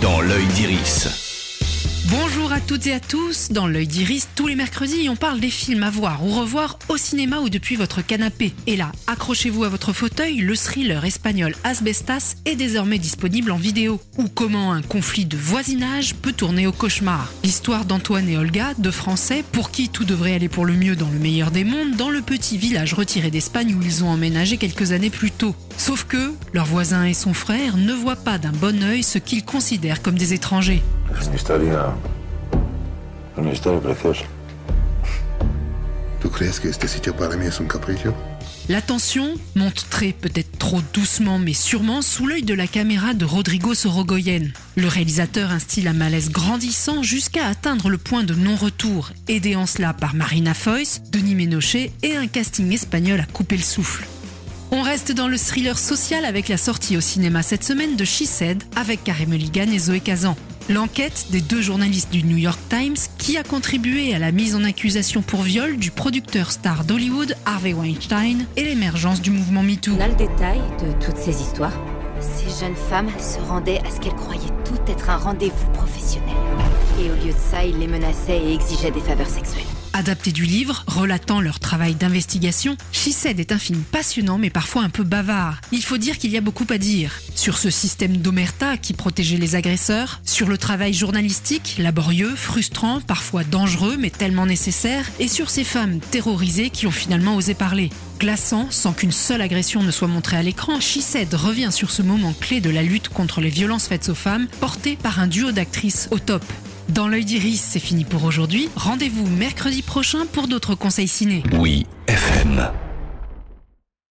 dans l'œil d'Iris. Toutes et à tous. Dans l'œil d'Iris, tous les mercredis, on parle des films à voir ou revoir au cinéma ou depuis votre canapé. Et là, accrochez-vous à votre fauteuil, le thriller espagnol Asbestas est désormais disponible en vidéo. Ou comment un conflit de voisinage peut tourner au cauchemar. L'histoire d'Antoine et Olga, deux Français, pour qui tout devrait aller pour le mieux dans le meilleur des mondes, dans le petit village retiré d'Espagne où ils ont emménagé quelques années plus tôt. Sauf que leur voisin et son frère ne voient pas d'un bon œil ce qu'ils considèrent comme des étrangers. Una historia. Una historia preciosa. ¿Tú crees que este sitio para mí es un capricho? La tension monte très peut-être trop doucement mais sûrement sous l'œil de la caméra de Rodrigo Sorogoyen. Le réalisateur instille un malaise grandissant jusqu'à atteindre le point de non-retour, aidé en cela par Marina Foïs, Denis Ménochet et un casting espagnol à couper le souffle. On reste dans le thriller social avec la sortie au cinéma cette semaine de She Said avec Carey Mulligan et Zoé Kazan. L'enquête des deux journalistes du New York Times qui a contribué à la mise en accusation pour viol du producteur star d'Hollywood Harvey Weinstein et l'émergence du mouvement MeToo. On le détail de toutes ces histoires. Ces jeunes femmes se rendaient à ce qu'elles croyaient tout être un rendez-vous professionnel. Et au lieu de ça, ils les menaçaient et exigeaient des faveurs sexuelles. Adapté du livre, relatant leur travail d'investigation, She Said est un film passionnant mais parfois un peu bavard. Il faut dire qu'il y a beaucoup à dire. Sur ce système d'omerta qui protégeait les agresseurs, sur le travail journalistique, laborieux, frustrant, parfois dangereux mais tellement nécessaire, et sur ces femmes terrorisées qui ont finalement osé parler. Glaçant, sans qu'une seule agression ne soit montrée à l'écran, She Said revient sur ce moment clé de la lutte contre les violences faites aux femmes, porté par un duo d'actrices au top. Dans l'œil d'Iris, c'est fini pour aujourd'hui. Rendez-vous mercredi prochain pour d'autres conseils ciné. Oui, FM.